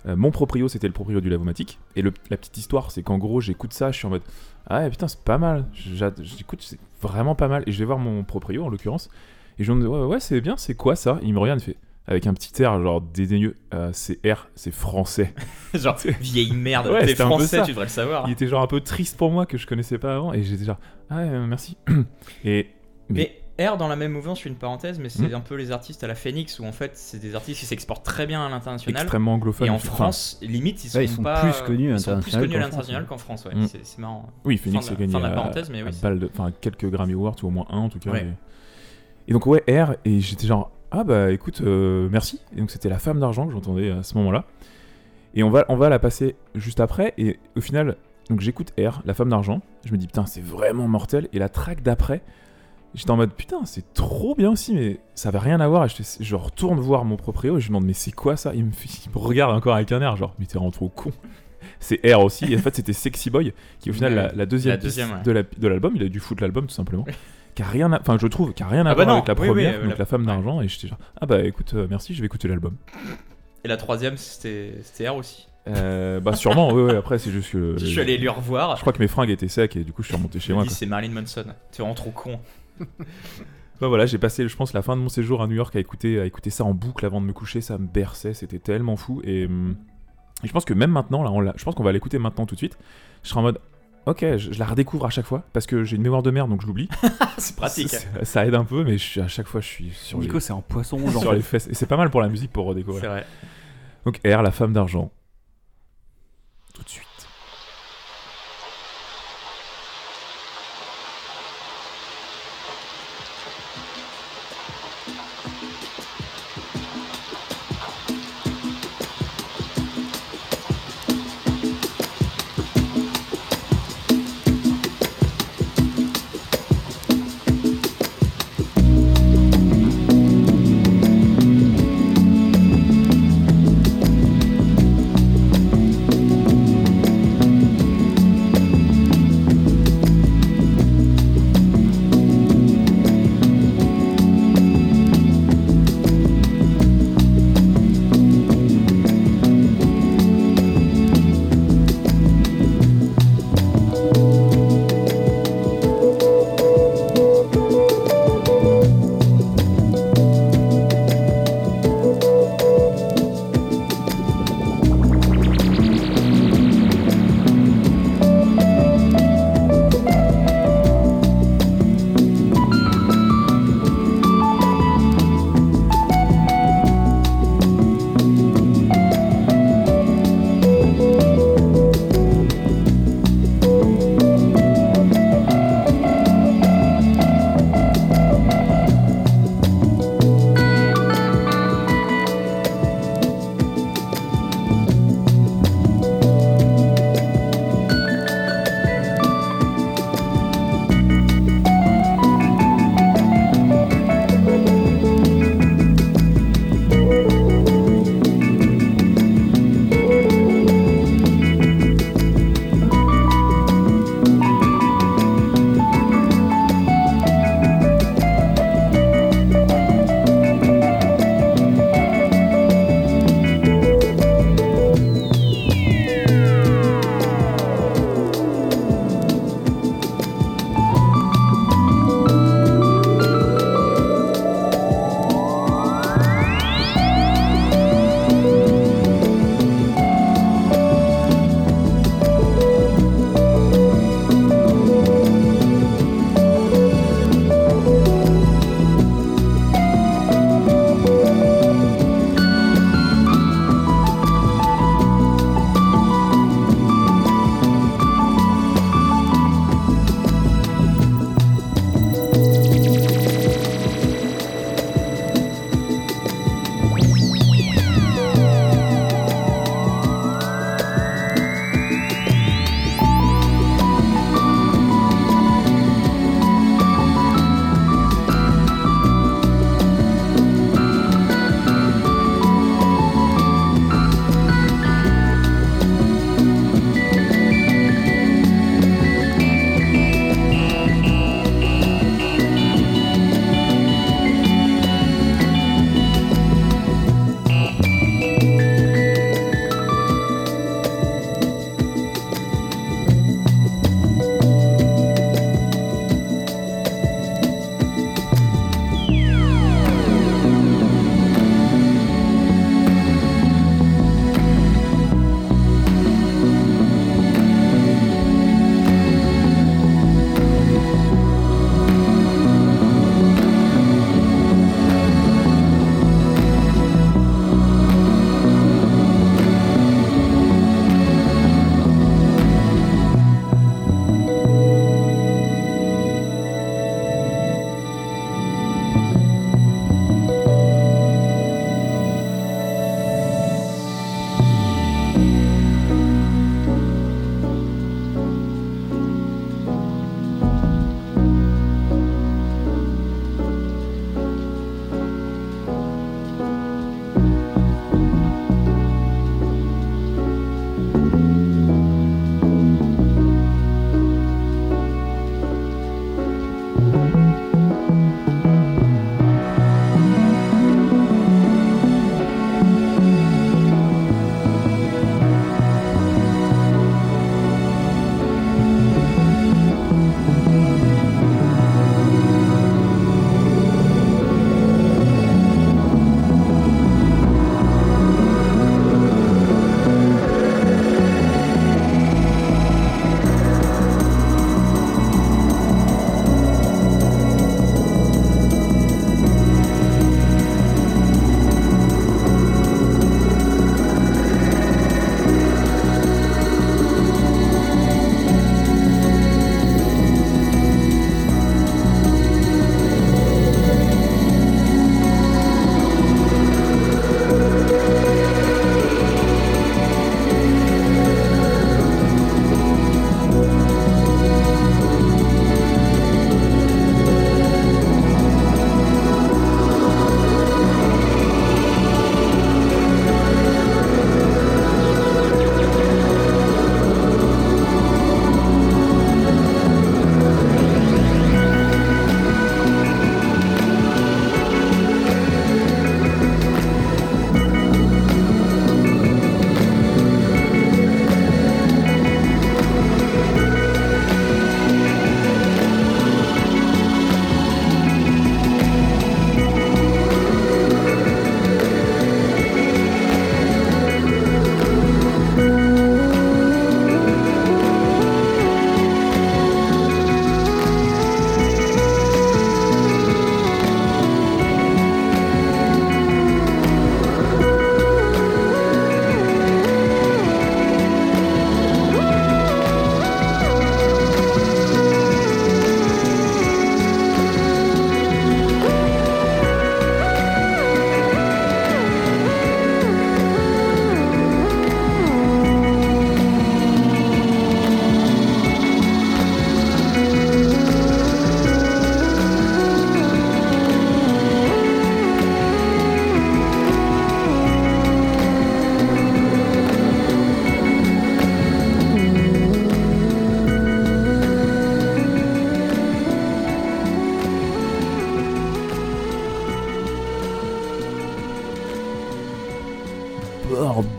Euh, mon proprio, c'était le proprio du lavomatique. Et le- la petite histoire, c'est qu'en gros, j'écoute ça, je suis en mode Ah putain, c'est pas mal. J'écoute, c'est vraiment pas mal. Et je vais voir mon proprio en l'occurrence. Et je lui dis Ouais, ouais, c'est bien, c'est quoi ça? Il me regarde, il fait avec un petit air genre dédaigneux Euh, C'est R, c'est français. Genre vieille merde, Ouais, t'es français ça. tu devrais le savoir. Il était genre un peu triste pour moi que je connaissais pas avant. Et j'étais genre Ah euh, merci. et Mais R dans la même mouvance, je fais une parenthèse, mais c'est Hmm. un peu les artistes à la Phoenix où en fait c'est des artistes qui s'exportent très bien à l'international. extrêmement anglophone. Et en enfin, France, limite, ils sont, Ouais, ils sont pas, plus connus ils sont plus connus à qu'en l'international France, qu'en France. Ouais. Mm. C'est, marrant. Oui, Phoenix a gagné fin de la à- parenthèse, mais oui, enfin quelques Grammy Awards ou au moins un en tout cas. Ouais. Et, et donc ouais R et j'étais genre ah bah écoute euh, merci. Et donc c'était la femme d'argent que j'entendais à ce moment-là. Et on va on va la passer juste après et au final donc j'écoute R la femme d'argent. Je me dis putain c'est vraiment mortel et la track d'après J'étais en mode putain, c'est trop bien aussi, mais ça avait rien à voir. Et je, je retourne voir mon proprio et je lui demande, mais c'est quoi ça? Il me, fait- il me regarde encore avec un air, genre, mais t'es vraiment trop con. C'est R aussi, et en fait, c'était Sexy Boy, qui est au final Ouais, la, la deuxième, la piste deuxième, ouais. de la- l'album. Il a dû foutre l'album tout simplement. qui a rien à, enfin, je trouve, qui a rien à Ah bah voir non, avec la oui, oui, première, euh, donc la- la, femme d'argent. Et j'étais genre, ah bah écoute, euh, merci, je vais écouter l'album. Et la troisième, c'était, R aussi. Euh, bah sûrement, ouais, ouais, après, c'est juste que. je suis allé lui revoir. Je crois que mes fringues étaient secs et du coup, je suis remonté chez moi. c'est Marilyn Manson. T'es vraiment trop con. Bah voilà, j'ai passé, je pense, la fin de mon séjour à New York à écouter, à écouter ça en boucle avant de me coucher. Ça me berçait, c'était tellement fou. Et, hum, et je pense que même maintenant, là, on je pense qu'on va l'écouter maintenant tout de suite. Je serai en mode, ok, je, je la redécouvre à chaque fois parce que j'ai une mémoire de merde donc je l'oublie. c'est pratique. Ça, ça aide un peu, mais je suis, à chaque fois, je suis sur, Nico, c'est un poisson les, rouge. en sur les fesses. Et c'est pas mal pour la musique pour redécouvrir. C'est vrai. Donc R, la femme d'argent.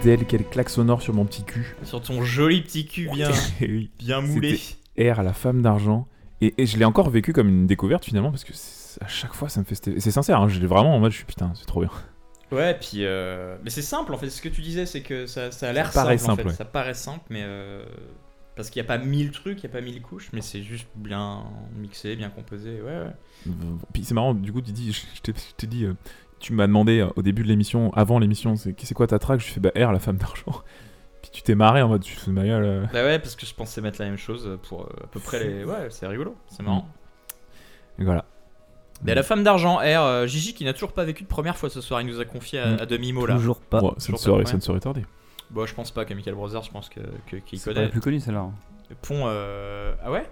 D'elle, quelle claque sonore sur mon petit cul. Sur ton joli petit cul bien, oui. bien moulé. R, la femme d'argent. Et, et je l'ai encore vécu comme une découverte finalement parce que à chaque fois ça me fait. C'est sincère, hein, je l'ai vraiment en mode je suis putain, c'est trop bien. Ouais, puis. euh, Mais c'est simple en fait. Ce que tu disais, c'est que ça, ça a l'air Ça paraît simple, en simple, fait. ouais. Ça paraît simple, mais. euh, Parce qu'il n'y a pas mille trucs, il n'y a pas mille couches, mais c'est juste bien mixé, bien composé. Ouais, ouais. Puis c'est marrant, du coup, tu dis, je, je t'ai- je t'ai dit, euh, tu m'as demandé euh, au début de l'émission, avant l'émission, c'est c'est quoi ta track Je fais bah R, la femme d'argent. Puis tu t'es marré en mode, tu fais ma gueule. euh. Bah ouais, parce que je pensais mettre la même chose pour euh, à peu près les. Ouais, c'est rigolo, c'est marrant. Et voilà. Mais la femme d'argent, R, euh, Gigi qui n'a toujours pas vécu de première fois ce soir, il nous a confié à, Mm. à demi-mot là. Toujours pas. Ouais, ça, ne toujours serait, pas ça ne serait tardé. Bon, je pense pas, Chemical Brothers, je pense que que- qu'il C'est la connaît. plus connue celle-là. hein. Le pont, euh, ah ouais?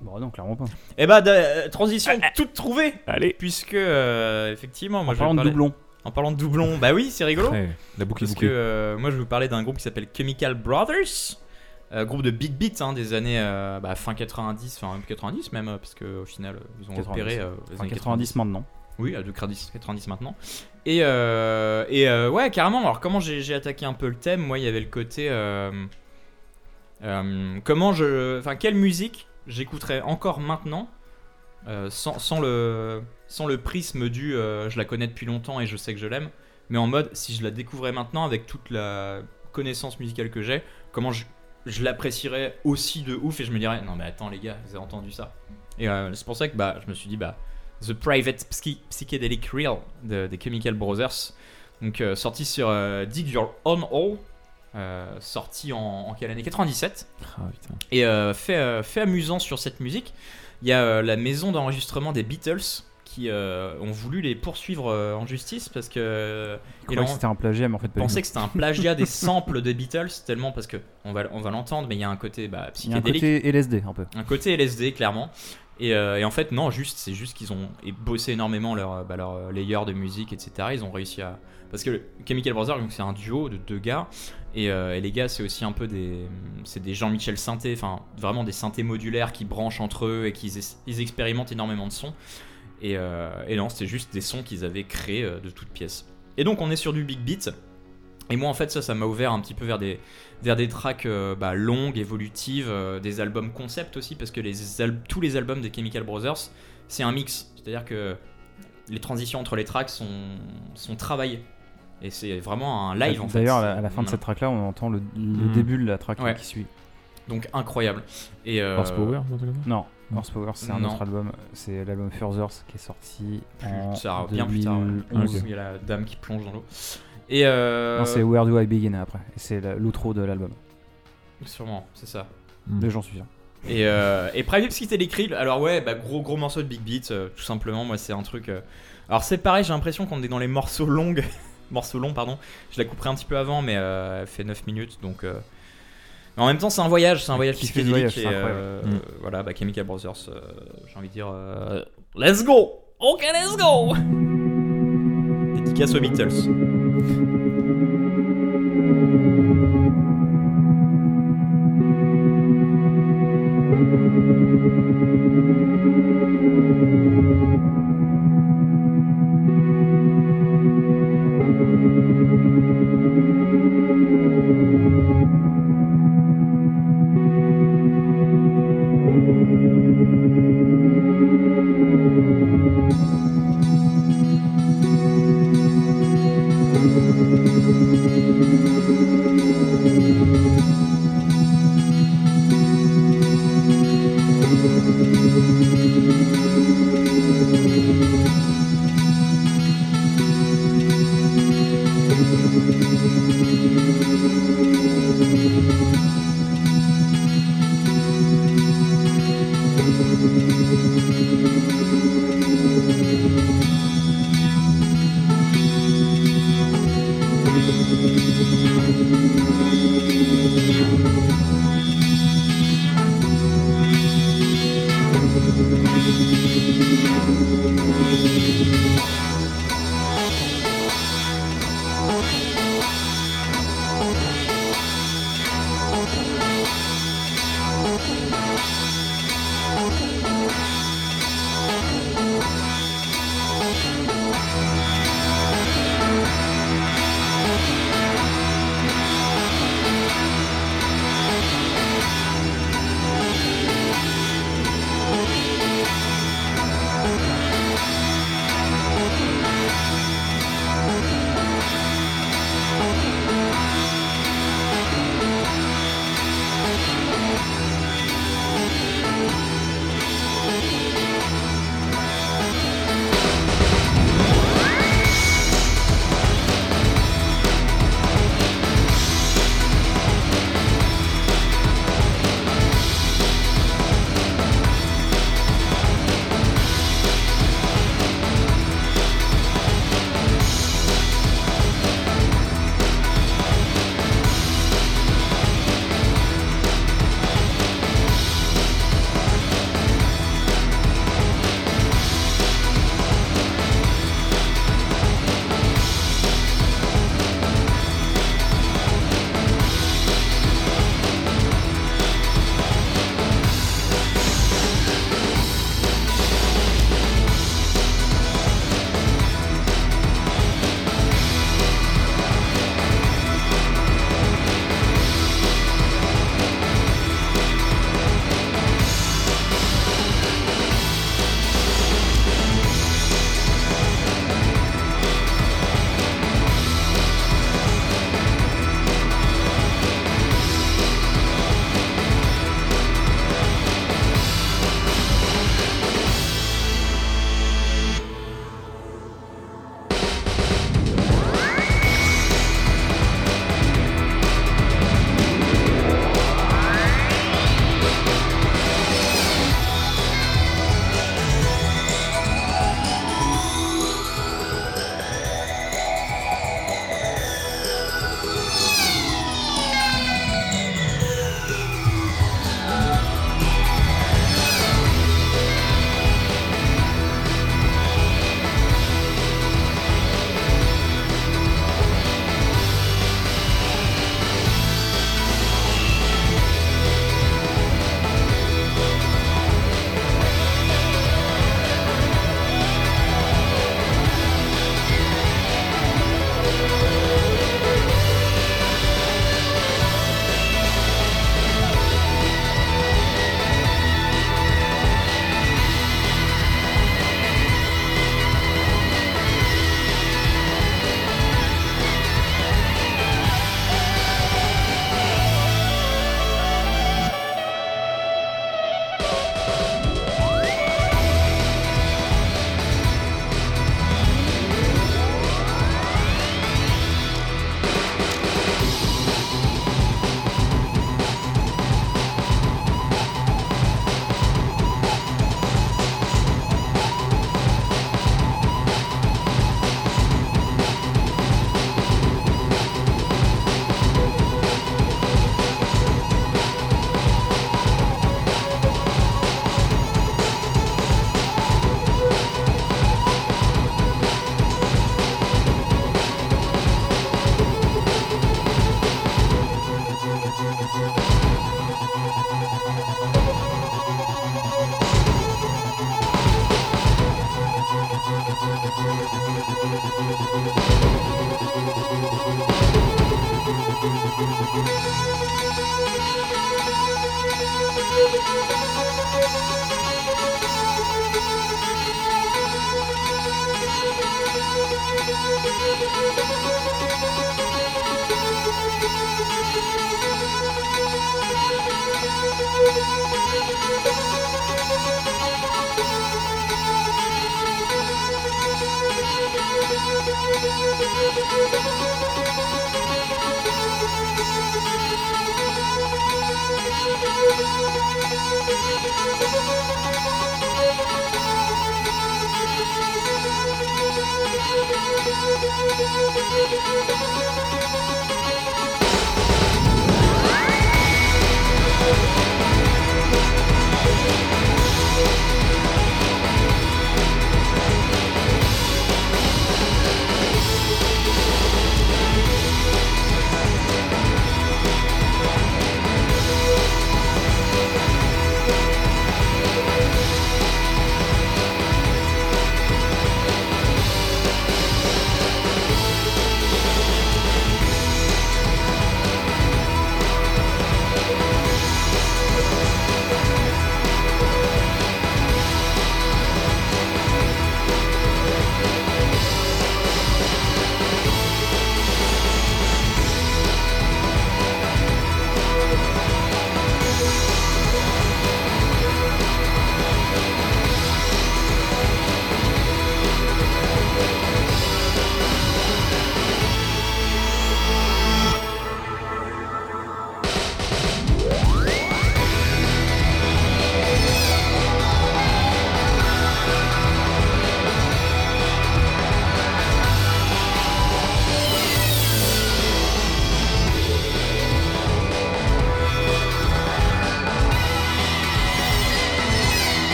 Bon, non, clairement pas. Eh bah, de- euh, transition toute trouvée Allez Puisque, euh, effectivement, moi En je vais parlant de parler- doublons. En parlant de doublons, bah oui, c'est rigolo. La boucle est Parce que bouclée. euh, moi je vais vous parler d'un groupe qui s'appelle Chemical Brothers, euh, groupe de big beat hein, des années euh, bah, fin 90, enfin même 90 même, euh, parce qu'au final euh, ils ont 90. opéré euh, les Enfin, années 90 maintenant. Oui, à 90, 90 maintenant. Et, euh, et euh, ouais, carrément. Alors, comment j'ai j'ai attaqué un peu le thème? Moi, il y avait le côté. euh, euh, comment je. Enfin, quelle musique j'écouterais encore maintenant euh, sans, le, sans le prisme du euh, je la connais depuis longtemps et je sais que je l'aime, mais en mode si je la découvrais maintenant avec toute la connaissance musicale que j'ai, comment je, je l'apprécierais aussi de ouf et je me dirais non mais attends les gars, vous avez entendu ça. Et euh, c'est pour ça que bah, je me suis dit bah The Private Psy- Psychedelic Reel de, des Chemical Brothers, donc sorti sur Dig Your Own Hole, sorti en, en quelle année? 97. Ah, putain. Et euh, fait, euh, fait amusant sur cette musique, il y a euh, la maison d'enregistrement des Beatles qui euh, ont voulu les poursuivre euh, en justice parce que ils c'était un plagiat, mais en fait tout. que c'était un plagiat des samples des Beatles tellement parce que on va, on va l'entendre mais il y a un côté bah, Il y a un psychédélique côté LSD un peu. un côté LSD clairement et, euh, et en fait non juste c'est juste qu'ils ont bossé énormément leur, euh, bah, leur euh, layer de musique etc ils ont réussi à parce que Chemical Brothers c'est un duo de deux gars et, euh, et les gars c'est aussi un peu des c'est des Jean-Michel synthés enfin vraiment des synthés modulaires qui branchent entre eux et qui es- ils expérimentent énormément de sons et, euh, non c'était juste des sons qu'ils avaient créés euh, de toutes pièces et donc on est sur du big beat et moi en fait ça ça m'a ouvert un petit peu vers des vers des tracks euh, bah, longues, évolutives, des albums concept aussi, parce que tous les albums des Chemical Brothers, c'est un mix. C'est-à-dire que les transitions entre les tracks sont, sont travaillées. Et c'est vraiment un live en fait. D'ailleurs, à la, à la fin de cette track là, on entend le, le Mhm. début de la track Ouais. qui suit. Donc incroyable. Et euh, Horsepower, Non, Horsepower, c'est un Non. autre album. C'est l'album Furthers qui est sorti en ça bien plus tard. ouais. 2011. Ok. Il y a la dame qui plonge dans l'eau. Et euh, Non, c'est Where Do I Begin après. Et c'est l'outro de l'album. sûrement, c'est ça. Mm. Mais j'en suis sûr. Et, euh, et Private Psychedelic Reel, alors ouais, bah, gros gros morceau de Big Beat, euh, tout simplement, moi c'est un truc... euh, Alors c'est pareil, j'ai l'impression qu'on est dans les morceaux longs, morceaux longs, pardon, je la couperai un petit peu avant, mais euh, elle fait 9 minutes, donc... euh, mais en même temps c'est un voyage, c'est un voyage Qui fait psychédélique, et euh, Mm. voilà, bah, Chemical Brothers, j'ai envie de dire... euh, let's go! Ok, let's go! Dédicace aux Beatles.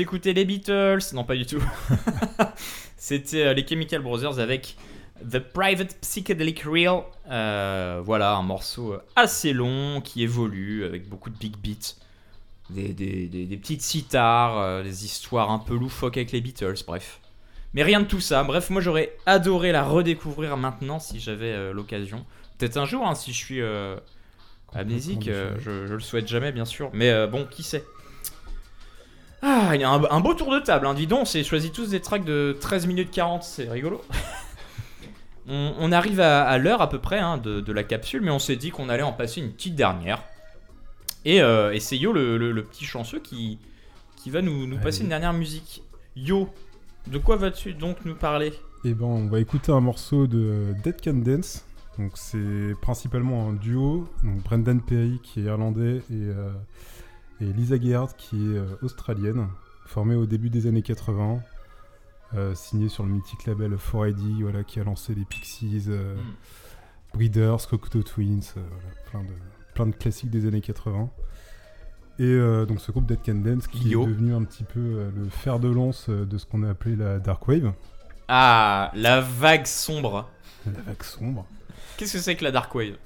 S'écouter les Beatles. Non, pas du tout. C'était euh, les Chemical Brothers avec The Private Psychedelic Reel. Euh, voilà, un morceau assez long qui évolue avec beaucoup de big beats. Des, des- des- des petites sitars, euh, des histoires un peu loufoques avec les Beatles, bref. Mais rien de tout ça. Bref, moi j'aurais adoré la redécouvrir maintenant si j'avais euh, l'occasion. Peut-être un jour, hein, si je suis euh, amnésique, euh, je, je le souhaite jamais, bien sûr. Mais euh, bon, qui sait? Ah, il y a un, un beau tour de table, hein. dis donc, c'est choisi tous des tracks de 13 minutes 40, c'est rigolo. on, on arrive à, à l'heure à peu près hein, de, de la capsule, mais on s'est dit qu'on allait en passer une petite dernière. Et, euh, et c'est Yo, le, le- le petit chanceux, qui, qui va nous, nous passer Allez. une dernière musique. Yo, de quoi vas-tu donc nous parler? Et ben, on va écouter un morceau de Dead Can Dance. Donc, c'est principalement un duo. Donc, Brendan Perry qui est irlandais et, euh, et Lisa Gerhardt qui est euh, australienne, formée au début des années 80. euh, signée sur le mythique label 4ID, voilà, qui a lancé les Pixies, euh, Hmm. Breeders, Cocteau Twins, euh, voilà, plein de, plein de classiques des années 80. Et donc ce groupe Dead Can Dance qui Yo. est devenu un petit peu le fer de lance de ce qu'on a appelé la Dark Wave, Ah, la vague sombre. la vague sombre. Qu'est-ce que c'est que la Dark Wave?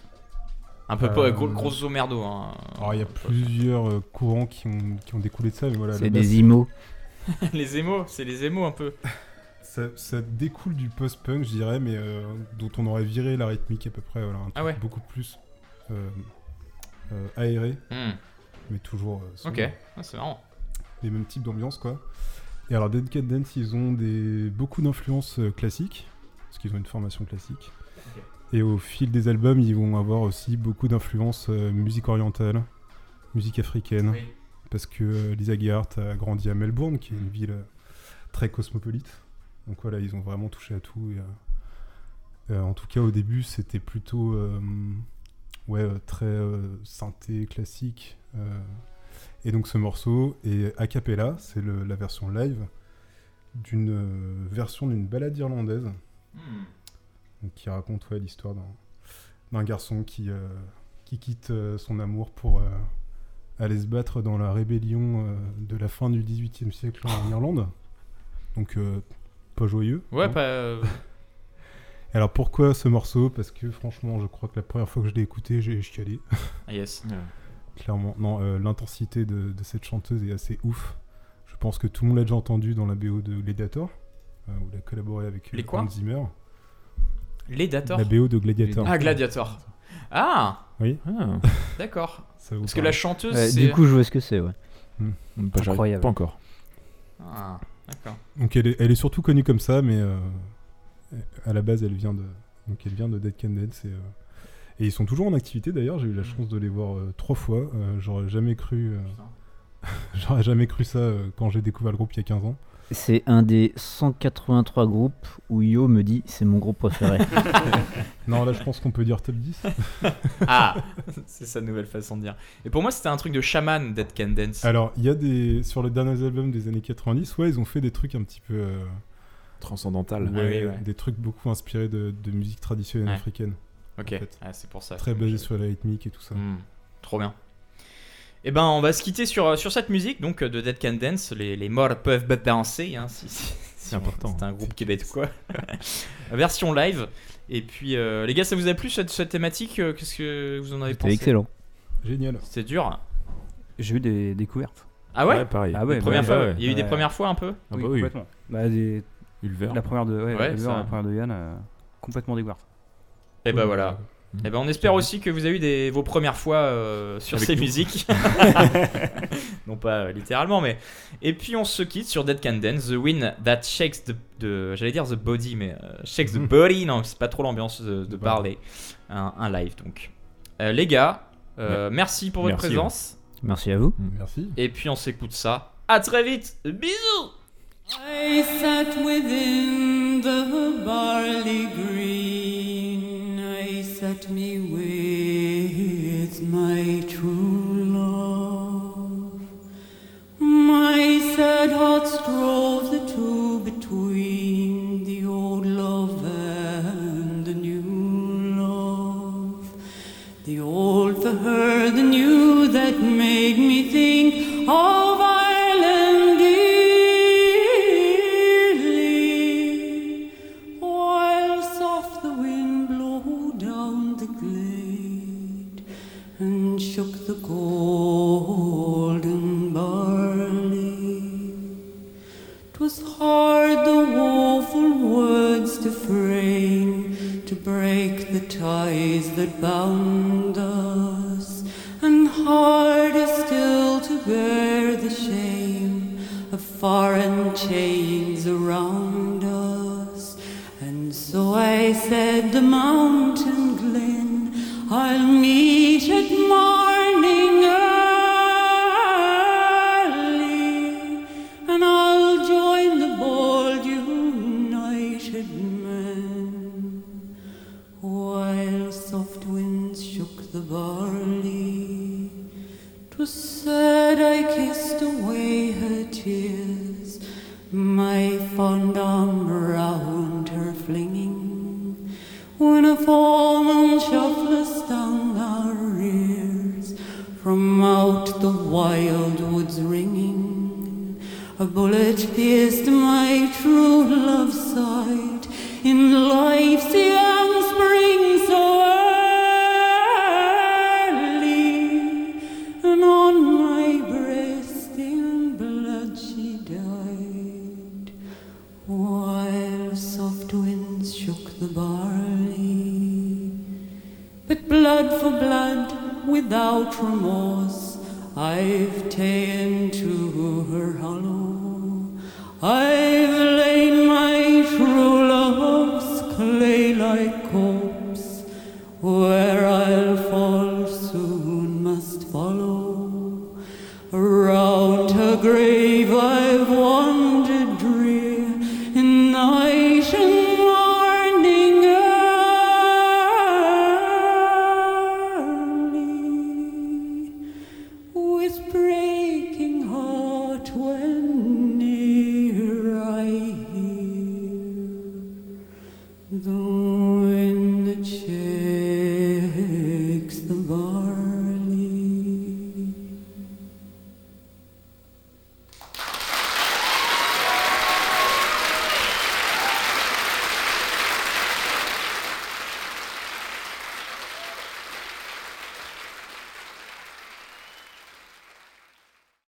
Un peu Euh, pas gros, grosso merdo. Hein. Alors il y a plusieurs euh, courants qui ont, qui ont découlé de ça, mais voilà. C'est des imos. les émos, c'est les émos un peu. ça, ça découle du post-punk, je dirais, mais euh, dont on aurait viré la rythmique à peu près, voilà, un truc Ah ouais. beaucoup plus euh, euh, aéré, Hmm, mais toujours euh. Ok, Ah, c'est marrant. les mêmes types d'ambiance quoi. Et alors Dead Cat Dance, ils ont des beaucoup d'influences euh, classiques parce qu'ils ont une formation classique. Ok. Et au fil des albums, ils vont avoir aussi beaucoup d'influences euh, musique orientale, musique africaine. Parce que euh, Lisa Gerhardt a grandi à Melbourne qui est une ville euh, très cosmopolite. Donc voilà, ils ont vraiment touché à tout. Et euh, en tout cas au début, c'était plutôt euh, ouais, très euh, synthé classique et donc ce morceau est a cappella, c'est la version live d'une version d'une balade irlandaise. Hmm. Qui raconte ouais, l'histoire d'un, garçon qui, euh, qui quitte euh, son amour pour euh, aller se battre dans la rébellion euh, de la fin du XVIIIe siècle en Irlande. Donc pas joyeux. Ouais, hein. pas. Alors pourquoi ce morceau? Parce que franchement, je crois que la première fois que je l'ai écouté, j'ai chialé. ah, yes. Clairement, non, l'intensité de, de cette chanteuse est assez ouf. Je pense que tout le monde l'a déjà entendu dans la BO de Gladiator, où elle a collaboré avec Les quoi? Hans Zimmer. Les Dator. La BO de Gladiator. Ah, Gladiator. Ah, Oui, Ah, d'accord. Parce que la chanteuse, Ouais, du coup, je vois ce que c'est, ouais. pas, j'arrive Incroyable. pas encore. Ah, d'accord. Donc elle est, elle est surtout connue comme ça, mais euh, à la base elle vient de, donc elle vient de Dead Can Dance et, euh, et ils sont toujours en activité d'ailleurs. J'ai eu la Mm. chance de les voir euh, trois fois. Euh, J'aurais jamais cru, euh, j'aurais jamais cru ça euh, quand j'ai découvert le groupe il y a 15 ans. C'est un des 183 groupes où Yo me dit c'est mon groupe préféré. Non là je pense qu'on peut dire top 10. Ah, c'est sa nouvelle façon de dire. Et pour moi, c'était un truc de chaman, Dead Can Dance. Alors il y a des sur les derniers albums des années 90, ouais ils ont fait des trucs un petit peu, euh, Transcendantal. Ouais. oui, ouais. des trucs beaucoup inspirés de, de musique traditionnelle Ouais. africaine, ok, en fait. Ah, c'est pour ça. très basé sur la rythmique et tout ça. Hmm, trop bien. Et ben, on va se quitter sur, sur cette musique donc de Dead Can Dance. Les, les morts peuvent danser. Hein, si, si- si on- important. C'est un groupe québécois. Version live. Et puis, euh, les gars, ça vous a plu cette, cette thématique euh, Qu'est-ce que vous en avez C'était pensé excellent. Génial. C'était dur. J'ai eu des découvertes. Ah ouais, pareil. Ah ouais, bah, fois, ouais. Il y a eu des premières fois un peu Ah bah oui. complètement. Bah, des- Ulver. la première de, la première de Yann, euh, complètement découverte. Et ben voilà. Et ben on espère aussi que vous avez eu des, vos premières fois euh, sur Avec ces nous. musiques. non pas euh, littéralement, mais. Et puis on se quitte sur Dead Can Dance, The Wind That Shakes the. the- J'allais dire The Body, mais euh, Shakes the Body, non, c'est pas trop l'ambiance de, de parler. Un, un live donc. Euh, les gars, euh, merci pour votre Merci, présence. Merci à vous. Merci. Et puis on s'écoute ça. À très vite. Bisous I sat within the barley green. bound us, and harder still to bear the shame of foreign chains around us. And so I said, The mountain glen I'll meet at my